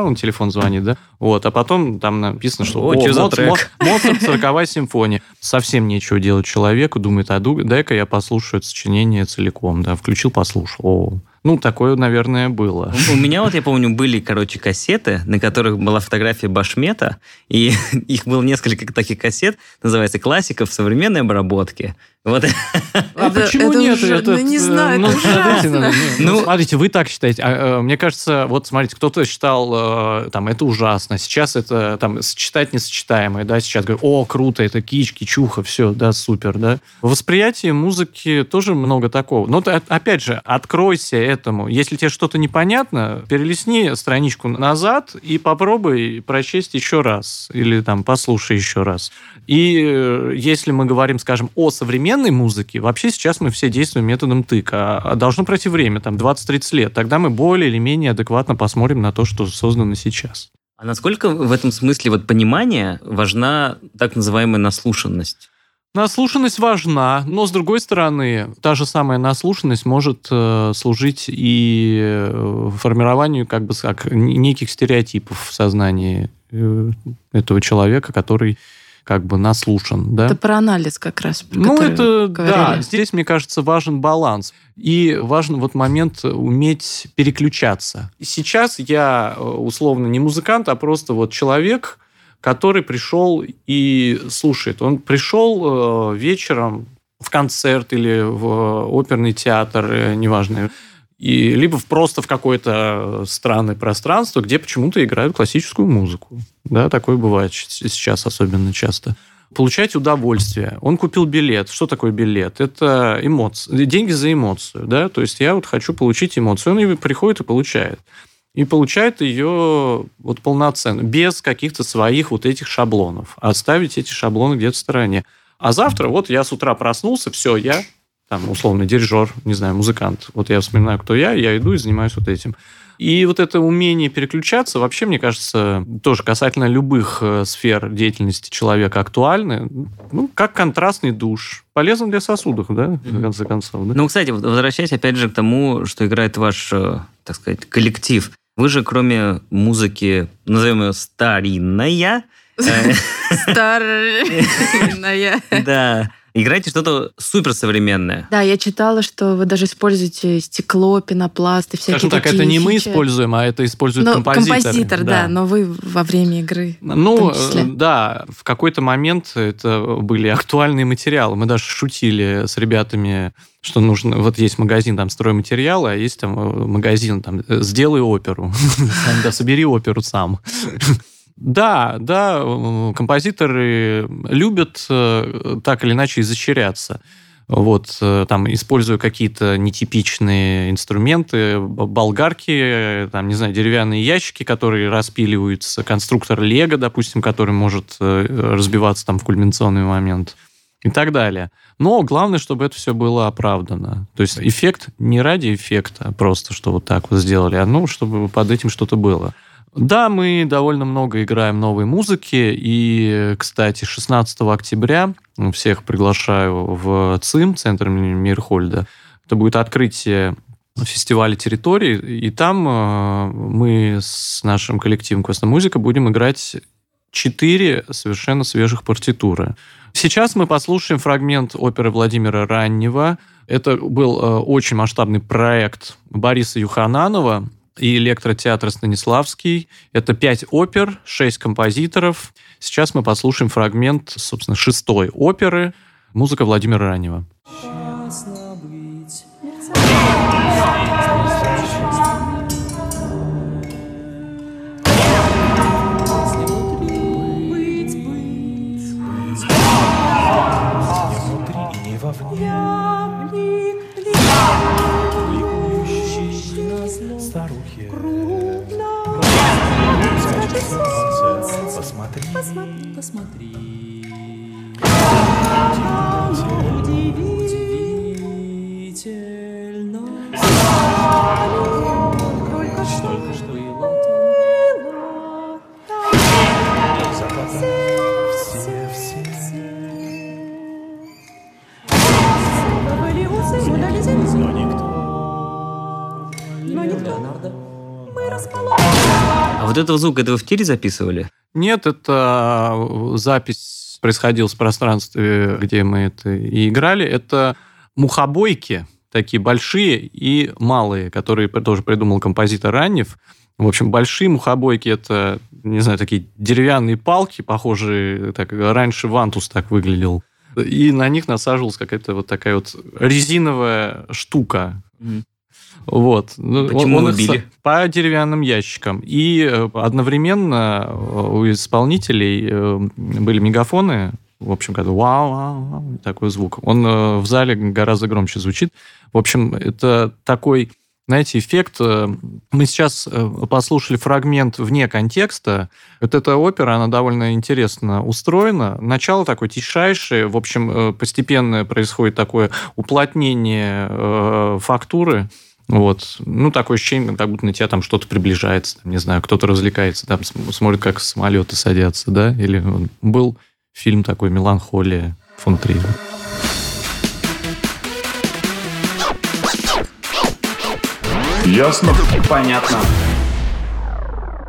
он телефон звонит, да? Вот, а потом там написано, что о, о что за трек? Моцарт, 40 симфония. Совсем нечего делать человеку, думает, а дай-ка я послушаю это сочинение целиком, да, включил, послушал. О, ну, такое, наверное, было. У меня вот, я помню, были, короче, кассеты, на которых была фотография Башмета, и <laughs> их было несколько таких кассет, называется «Классика в современной обработке». Вот. А это, почему это нет? Уже, это, ну, не знаю, ну, это ужасно. Ну, ну, смотрите, вы так считаете. А, а, мне кажется, вот смотрите, кто-то считал, э, там, это ужасно. Сейчас это, там, сочетать несочетаемое, да, сейчас говорят, о, круто, это кич, кичуха, все, да, супер, да. В восприятии музыки тоже много такого. Но, опять же, откройся Поэтому, если тебе что-то непонятно, перелистни страничку назад и попробуй прочесть еще раз. Или там послушай еще раз. И э, если мы говорим, скажем, о современной музыке, вообще сейчас мы все действуем методом тыка. А должно пройти время, там, 20-30 лет. Тогда мы более или менее адекватно посмотрим на то, что создано сейчас. А насколько в этом смысле вот понимание важна так называемая наслушанность? Наслушанность важна, но с другой стороны, та же самая наслушанность может э, служить и э, формированию как бы как неких стереотипов в сознании э, этого человека, который как бы наслушан, да? Это про анализ как раз. Ну, это, говорили. да, здесь, мне кажется, важен баланс. И важен вот момент уметь переключаться. Сейчас я, э, условно, не музыкант, а просто вот человек, который пришел и слушает. Он пришел э, вечером в концерт или в оперный театр, э, неважно, и либо просто в какое-то странное пространство, где почему-то играют классическую музыку. Да, такое бывает сейчас особенно часто. Получать удовольствие. Он купил билет. Что такое билет? Это эмоции. Деньги за эмоцию. Да? То есть я вот хочу получить эмоцию. Он и приходит и получает и получает ее вот полноценно, без каких-то своих вот этих шаблонов. Оставить эти шаблоны где-то в стороне. А завтра вот я с утра проснулся, все, я там, условно, дирижер, не знаю, музыкант. Вот я вспоминаю, кто я, я иду и занимаюсь вот этим. И вот это умение переключаться, вообще, мне кажется, тоже касательно любых э, сфер деятельности человека актуальны. Ну, как контрастный душ. Полезно для сосудов, да, в конце концов. Да? Ну, кстати, возвращаясь опять же к тому, что играет ваш, э, так сказать, коллектив. Вы же, кроме музыки, назовем ее старинная... <laughs> Старинная. Да. Играете что-то суперсовременное. Да, я читала, что вы даже используете стекло, пенопласт и всякие Скажем так, это не мы используем, а это использует но, композитор. Композитор, да. да, но вы во время игры. Ну, да, в какой-то момент это были актуальные материалы. Мы даже шутили с ребятами, что нужно... Вот есть магазин там стройматериалы, а есть там э, магазин там «Сделай оперу». <laughs> Да, собери оперу сам. Да, да, композиторы любят э, так или иначе изощряться. Вот, э, там, используя какие-то нетипичные инструменты, болгарки, там, не знаю, деревянные ящики, которые распиливаются, конструктор Лего, допустим, который может э, разбиваться там в кульминационный момент и так далее. Но главное, чтобы это все было оправдано. То есть эффект не ради эффекта, просто что вот так вот сделали, а ну, чтобы под этим что-то было. Да, мы довольно много играем новой музыки. И, кстати, 16 октября всех приглашаю в ЦИМ, Центр Мирхольда. Это будет открытие фестиваля территории, и там э, мы с нашим коллективом Квеста Музыка будем играть четыре совершенно свежих партитуры. Сейчас мы послушаем фрагмент оперы Владимира Раннего. Это был э, очень масштабный проект Бориса Юхананова, и электротеатр Станиславский. Это пять опер, шесть композиторов. Сейчас мы послушаем фрагмент, собственно, шестой оперы. Музыка Владимира Ранева. посмотри, посмотри. Удивительно. Только что было все, все, все. Но никто. Но никто. Мы расположены. А вот этого звука, это вы в тире записывали? Нет, это запись происходила в пространстве, где мы это и играли. Это мухобойки, такие большие и малые, которые тоже придумал композитор Раннев. В общем, большие мухобойки – это, не знаю, такие деревянные палки, похожие, так, раньше вантус так выглядел. И на них насаживалась какая-то вот такая вот резиновая штука. Mm. Вот. Ну, Почему он, он убили? По деревянным ящикам. И э, одновременно э, у исполнителей э, были мегафоны, в общем, когда вау, вау, вау, такой звук. Он в зале гораздо громче звучит. В общем, это такой знаете, эффект. Мы сейчас послушали фрагмент вне контекста. Вот эта опера, она довольно интересно устроена. Начало такое тишайшее. В общем, постепенно происходит такое уплотнение фактуры. Вот. Ну, такое ощущение, как будто на тебя там что-то приближается. Там, не знаю, кто-то развлекается, там см- смотрит, как самолеты садятся, да? Или был фильм такой «Меланхолия» фон Триера. Ясно? Понятно.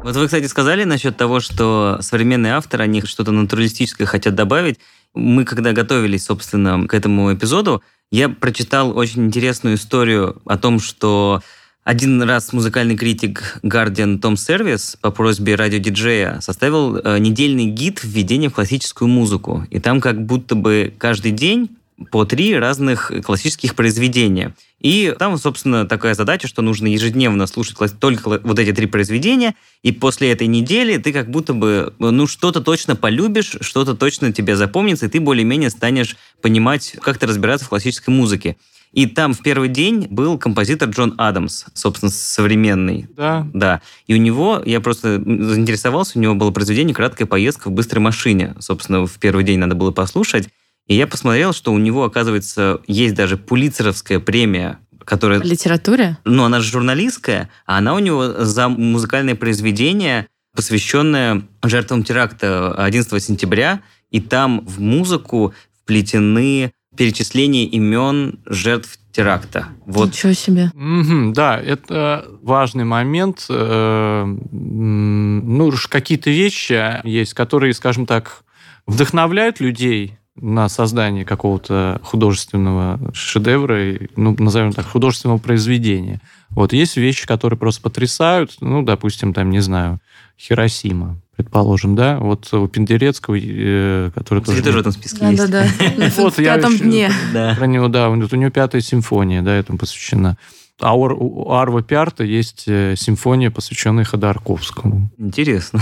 Вот вы, кстати, сказали насчет того, что современные авторы, они что-то натуралистическое хотят добавить. Мы, когда готовились, собственно, к этому эпизоду, я прочитал очень интересную историю о том, что один раз музыкальный критик Guardian Том Сервис по просьбе радиодиджея составил э, недельный гид введения в классическую музыку. И там как будто бы каждый день по три разных классических произведения. И там, собственно, такая задача, что нужно ежедневно слушать только вот эти три произведения, и после этой недели ты как будто бы, ну, что-то точно полюбишь, что-то точно тебе запомнится, и ты более-менее станешь понимать, как ты разбираться в классической музыке. И там в первый день был композитор Джон Адамс, собственно, современный. Да. Да. И у него, я просто заинтересовался, у него было произведение «Краткая поездка в быстрой машине». Собственно, в первый день надо было послушать. И я посмотрел, что у него, оказывается, есть даже пулицеровская премия, которая... В литературе? Ну, она же журналистская, а она у него за музыкальное произведение, посвященное жертвам теракта 11 сентября, и там в музыку вплетены перечисления имен жертв теракта. Вот Ничего себе. Мгм, да, это важный момент. Э, Ну, уж какие-то вещи есть, которые, скажем так, вдохновляют людей на создание какого-то художественного шедевра, ну, назовем так, художественного произведения. Вот есть вещи, которые просто потрясают, ну, допустим, там, не знаю, Хиросима, предположим, да, вот у Пендерецкого, э, который Кстати, тоже... тоже в этом списке есть. Да-да-да. <laughs> Вот В я пятом дне. Да. Про него, да, у него пятая симфония, да, этому посвящена. А у, Арва Пярта есть э, симфония, посвященная Ходорковскому, Интересно.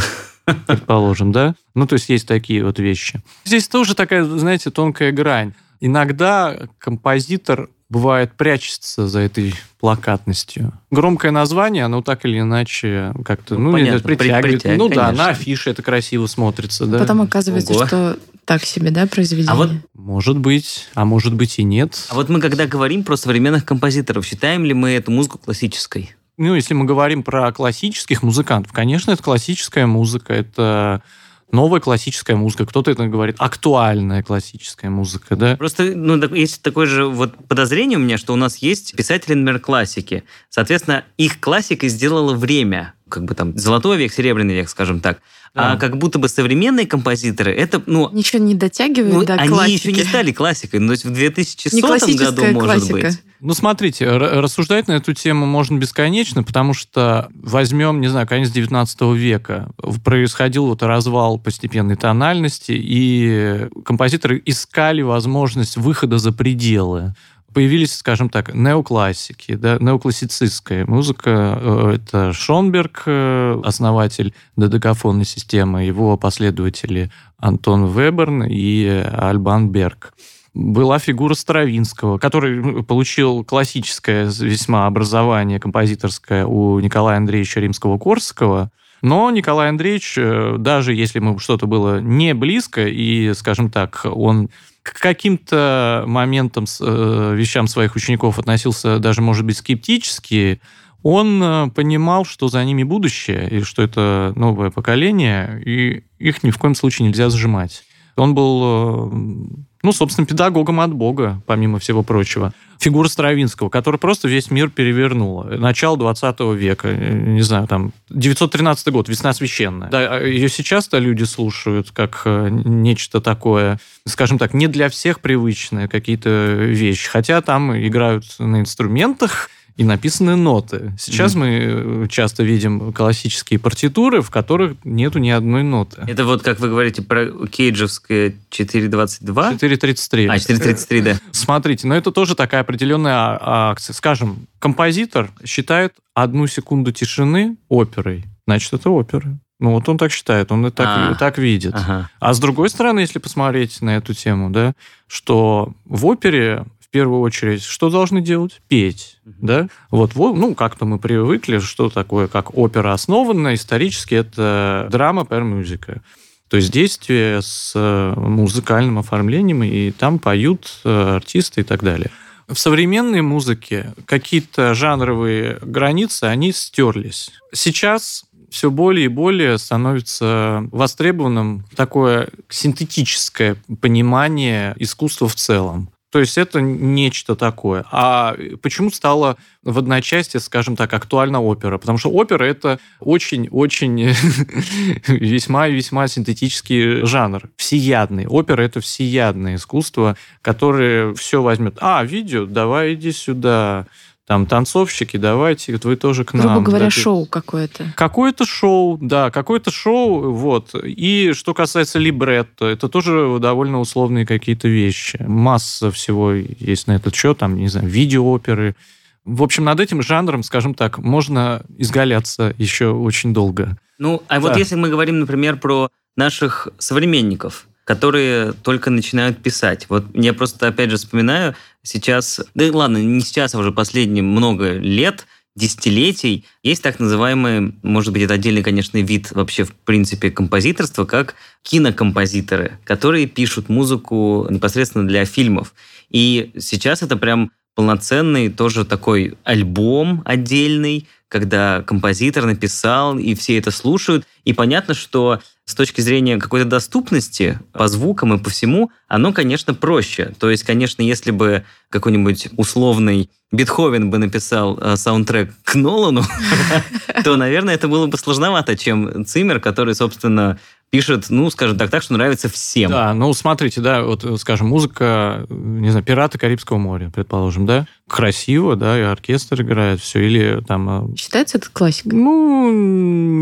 Предположим, да? Ну, то есть есть такие вот вещи. Здесь тоже такая, знаете, тонкая грань. Иногда композитор бывает прячется за этой плакатностью. Громкое название, оно так или иначе как-то, Ну, ну, понятно, при- притягивает. притягивает, ну да, конечно. на афише это красиво смотрится, да. Потом оказывается, Ого. что так себе, да, произведение? А вот Может быть, а может быть и нет. А вот мы когда говорим про современных композиторов, считаем ли мы эту музыку классической? Ну, если мы говорим про классических музыкантов, конечно, это классическая музыка, это новая классическая музыка. Кто-то это говорит актуальная классическая музыка, да? Просто ну, есть такое же вот подозрение у меня, что у нас есть писатели, например, классики. Соответственно, их классикой сделало время, как бы там золотой век, серебряный век, скажем так. А Да. как будто бы современные композиторы, это, ну, Ничего не дотягивает ну, до они классики. еще не стали классикой. Ну, то есть в 2100 Не году, может классика. быть. Ну, смотрите, рассуждать на эту тему можно бесконечно, потому что возьмем, не знаю, конец 19 века, происходил вот развал постепенной тональности, и композиторы искали возможность выхода за пределы. Появились, скажем так, неоклассики, да, неоклассицистская музыка. Э, Это Шонберг, э, основатель додекафонной системы, его последователи Антон Веберн и Альбан Берг была фигура Стравинского, который получил классическое весьма образование композиторское у Николая Андреевича Римского-Корсакова. Но Николай Андреевич, э, даже если ему что-то было не близко, и, скажем так, он к каким-то моментам, э, вещам своих учеников относился даже, может быть, скептически, он э, понимал, что за ними будущее, и что это новое поколение, и их ни в коем случае нельзя зажимать. Он был, ну, собственно, педагогом от Бога, помимо всего прочего. Фигура Стравинского, которая просто весь мир перевернула. Начало 20 века, э, не знаю, там, 913 год, «Весна священная». Да, а ее сейчас-то люди слушают как э, нечто такое, скажем так, не для всех привычные какие-то вещи. Хотя там играют на инструментах, и написаны ноты. Сейчас мы э, часто видим классические партитуры, в которых нету ни одной ноты. Это вот, как вы говорите, про кейджевское 4.22? 4.33. А, 4.33, да. <laughs> Смотрите, но это тоже такая определенная а- акция. Скажем, композитор считает одну секунду тишины оперой. Значит, это опера. Ну, вот он так считает, он и так, А. так видит. Ага. А с другой стороны, если посмотреть на эту тему, да, что в опере первую очередь что должны делать? Петь, да? Вот, вот, ну, как-то мы привыкли, что такое, как опера основана исторически, это драма per музыка. То есть действие с э, музыкальным оформлением, и там поют э, артисты и так далее. В современной музыке какие-то жанровые границы, они стерлись. Сейчас все более и более становится востребованным такое синтетическое понимание искусства в целом. То есть это нечто такое. А почему стало в одночасье, скажем так, актуальна опера? Потому что опера — это очень-очень <laughs> весьма-весьма синтетический жанр. Всеядный. Опера — это всеядное искусство, которое все возьмет. А, видео, давай иди сюда там танцовщики, давайте, вы тоже к нам. Грубо говоря, да, шоу какое-то. Какое-то шоу, да, какое-то шоу, вот. И что касается либретто, это тоже довольно условные какие-то вещи. Масса всего есть на этот счет, там, не знаю, видеооперы. В общем, над этим жанром, скажем так, можно изгаляться еще очень долго. Ну, а да. вот если мы говорим, например, про наших современников, которые только начинают писать. Вот я просто, опять же, вспоминаю сейчас, да ладно, не сейчас, а уже последние много лет, десятилетий, есть так называемый, может быть, это отдельный, конечно, вид вообще, в принципе, композиторства, как кинокомпозиторы, которые пишут музыку непосредственно для фильмов. И сейчас это прям полноценный тоже такой альбом отдельный, когда композитор написал, и все это слушают. И понятно, что с точки зрения какой-то доступности по звукам и по всему, оно, конечно, проще. То есть, конечно, если бы какой-нибудь условный Бетховен бы написал э, саундтрек к Нолану, <laughs> то, наверное, это было бы сложновато, чем Циммер, который, собственно, пишет, ну, скажем так, так, что нравится всем. Да, ну, смотрите, да, вот, скажем, музыка, не знаю, «Пираты Карибского моря», предположим, да? Красиво, да, и оркестр играет, все, или там... Э, Считается это классикой? Ну,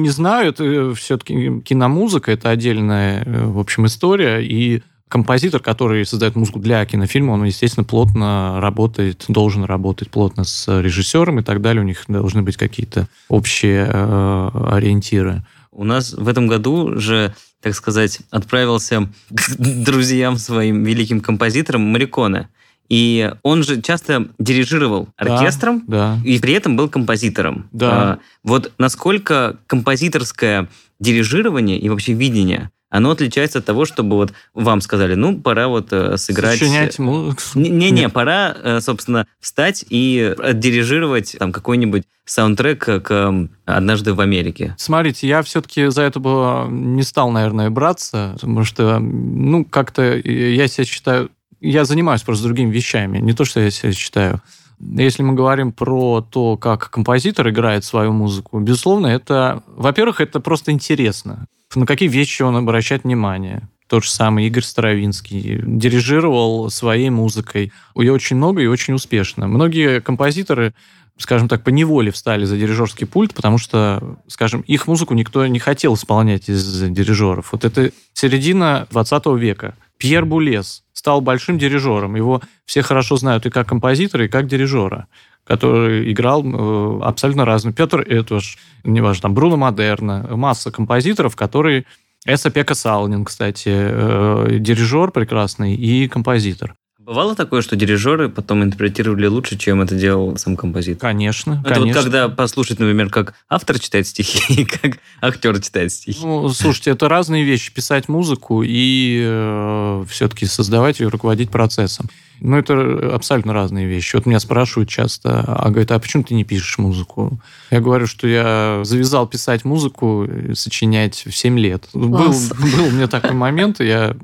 не знаю, это все-таки киномузыка, это отдельная, э, в общем, история, и композитор, который создает музыку для кинофильма, он, естественно, плотно работает, должен работать плотно с режиссером и так далее. У них должны быть какие-то общие э, ориентиры. У нас в этом году же, так сказать, отправился к <laughs> друзьям своим великим композиторам Мариконе. И он же часто дирижировал оркестром да, да. и при этом был композитором. Да. А, вот насколько композиторское дирижирование и вообще видение оно отличается от того, чтобы вот вам сказали, ну, пора вот э, сыграть... Сочинять музыку? Не-не, пора, э, собственно, встать и дирижировать там какой-нибудь саундтрек к «Однажды в Америке». Смотрите, я все-таки за это бы не стал, наверное, браться, потому что, ну, как-то я себя считаю... Я занимаюсь просто другими вещами, не то, что я себя считаю. Если мы говорим про то, как композитор играет свою музыку, безусловно, это, во-первых, это просто интересно на какие вещи он обращает внимание. Тот же самый Игорь Старовинский дирижировал своей музыкой. Ее очень много и очень успешно. Многие композиторы скажем так, по неволе встали за дирижерский пульт, потому что, скажем, их музыку никто не хотел исполнять из дирижеров. Вот это середина 20 века. Пьер Булес стал большим дирижером. Его все хорошо знают и как композитора, и как дирижера который играл э, абсолютно разные. Петр Этуш, неважно, там Бруно Модерна, масса композиторов, которые... Эса Пека Салнин, кстати, э, дирижер прекрасный и композитор. Бывало такое, что дирижеры потом интерпретировали лучше, чем это делал сам композитор? Конечно. Это конечно. вот когда послушать, например, как автор читает стихи <laughs> и как актер читает стихи. Ну, слушайте, это разные вещи. Писать музыку и э, все-таки создавать ее, руководить процессом. Ну, это абсолютно разные вещи. Вот меня спрашивают часто, а говорят, а почему ты не пишешь музыку? Я говорю, что я завязал писать музыку, сочинять в 7 лет. Был, был у меня такой момент, я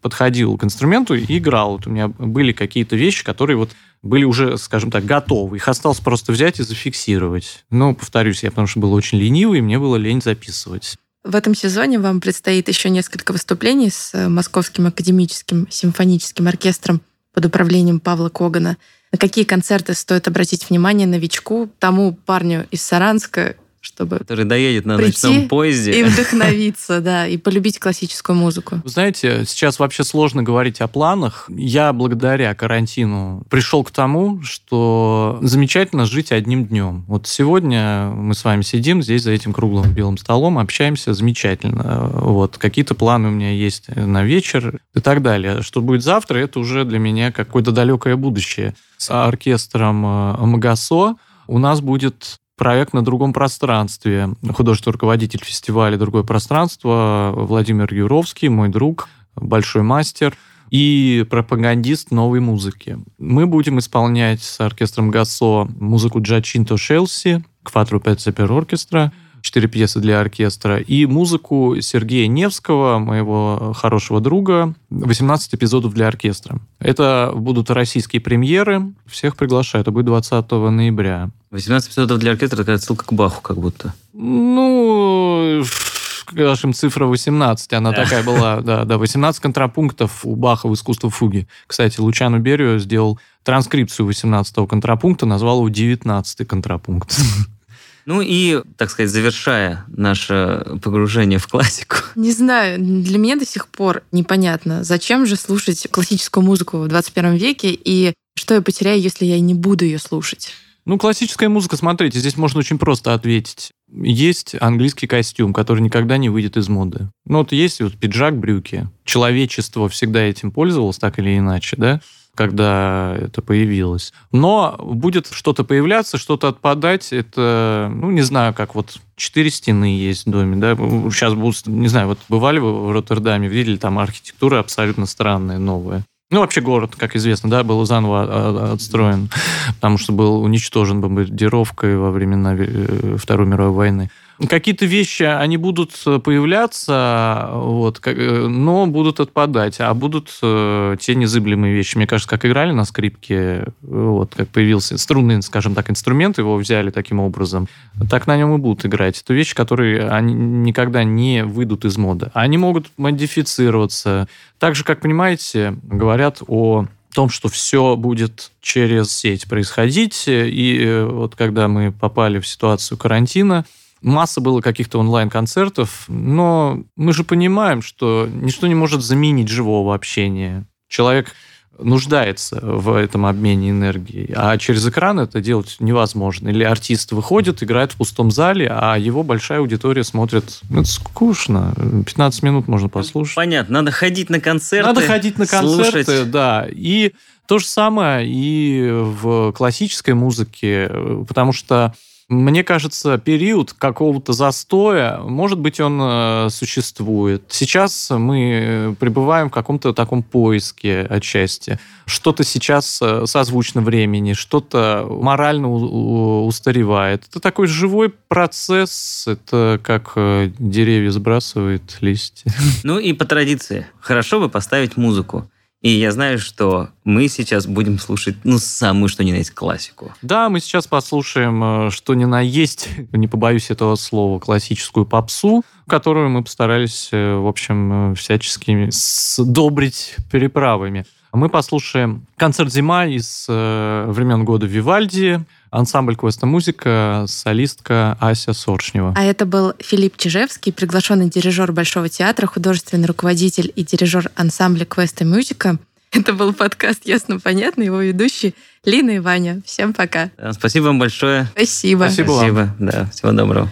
подходил к инструменту и играл. Вот у меня были какие-то вещи, которые вот были уже, скажем так, готовы. Их осталось просто взять и зафиксировать. Но, повторюсь, я потому что был очень ленивый, и мне было лень записывать. В этом сезоне вам предстоит еще несколько выступлений с Московским академическим симфоническим оркестром под управлением Павла Когана. На какие концерты стоит обратить внимание новичку, тому парню из Саранска, чтобы Который доедет на Прийти ночном поезде. и вдохновиться, да, и полюбить классическую музыку. Вы знаете, сейчас вообще сложно говорить о планах. Я благодаря карантину пришел к тому, что замечательно жить одним днем. Вот сегодня мы с вами сидим здесь за этим круглым белым столом, общаемся замечательно. Вот какие-то планы у меня есть на вечер и так далее. Что будет завтра, это уже для меня какое-то далекое будущее. С оркестром э, Магасо у нас будет проект на другом пространстве. Художественный руководитель фестиваля «Другое пространство» Владимир Юровский, мой друг, большой мастер и пропагандист новой музыки. Мы будем исполнять с оркестром Гассо музыку Джачинто Шелси, Кватру Пецепер Оркестра, четыре пьесы для оркестра, и музыку Сергея Невского, моего хорошего друга, 18 эпизодов для оркестра. Это будут российские премьеры. Всех приглашаю. Это будет 20 ноября. 18 эпизодов для оркестра, такая ссылка к Баху как будто. Ну, скажем, цифра 18, она такая была, <laughs> да, да, 18 контрапунктов у Баха в искусство фуги. Кстати, Лучану Берию сделал транскрипцию 18-го контрапункта, назвал его 19-й контрапункт. <laughs> Ну и, так сказать, завершая наше погружение в классику. Не знаю, для меня до сих пор непонятно, зачем же слушать классическую музыку в 21 веке, и что я потеряю, если я не буду ее слушать. Ну, классическая музыка, смотрите, здесь можно очень просто ответить. Есть английский костюм, который никогда не выйдет из моды. Ну, вот есть вот пиджак, брюки. Человечество всегда этим пользовалось, так или иначе, да? когда это появилось. Но будет что-то появляться, что-то отпадать. Это, ну, не знаю, как вот четыре стены есть в доме, да. Сейчас будут, не знаю, вот бывали вы в Роттердаме, видели там архитектура абсолютно странная, новая. Ну, вообще город, как известно, да, был заново а, отстроен, потому что был уничтожен бомбардировкой во времена э, Второй мировой войны. Какие-то вещи, они будут появляться, вот, э, но будут отпадать, а будут э, те незыблемые вещи. Мне кажется, как играли на скрипке, вот, как появился струнный, скажем так, инструмент, его взяли таким образом, так на нем и будут играть. Это вещи, которые они никогда не выйдут из моды. Они могут модифицироваться. Так же, как, понимаете, говорят о том, что все будет через сеть происходить. И э, вот когда мы попали в ситуацию карантина, масса было каких-то онлайн-концертов, но мы же понимаем, что ничто не может заменить живого общения. Человек нуждается в этом обмене энергией, а через экран это делать невозможно. Или артист выходит, играет в пустом зале, а его большая аудитория смотрит. Ну, это скучно. 15 минут можно послушать. Понятно, надо ходить на концерты. Надо ходить на концерты, слушать. да. И то же самое и в классической музыке, потому что мне кажется, период какого-то застоя, может быть, он э, существует. Сейчас мы пребываем в каком-то таком поиске отчасти. Что-то сейчас э, созвучно времени, что-то морально устаревает. Это такой живой процесс. Это как э, деревья сбрасывают листья. Ну и по традиции, хорошо бы поставить музыку. И я знаю, что мы сейчас будем слушать, ну, самую что ни на есть классику. Да, мы сейчас послушаем, э, что ни на есть, <laughs> не побоюсь этого слова, классическую попсу, которую мы постарались, э, в общем, э, всячески сдобрить переправами. Мы послушаем концерт «Зима» из э, времен года Вивальди, ансамбль «Квеста Музыка», солистка Ася Соршнева. А это был Филипп Чижевский, приглашенный дирижер Большого театра, художественный руководитель и дирижер ансамбля Квеста Мюзика. Это был подкаст «Ясно-понятно», его ведущие Лина и Ваня. Всем пока. Спасибо вам большое. Спасибо. Спасибо вам. Спасибо. Да, всего доброго.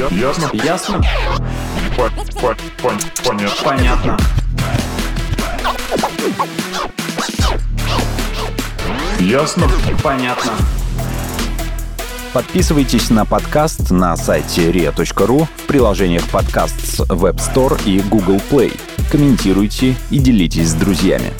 Я- Ясно. Ясно? По- по- пон- Понятно. Понятно. Ясно. Понятно. Подписывайтесь на подкаст на сайте ria.ru в приложениях подкаст с Web Store и Google Play. Комментируйте и делитесь с друзьями.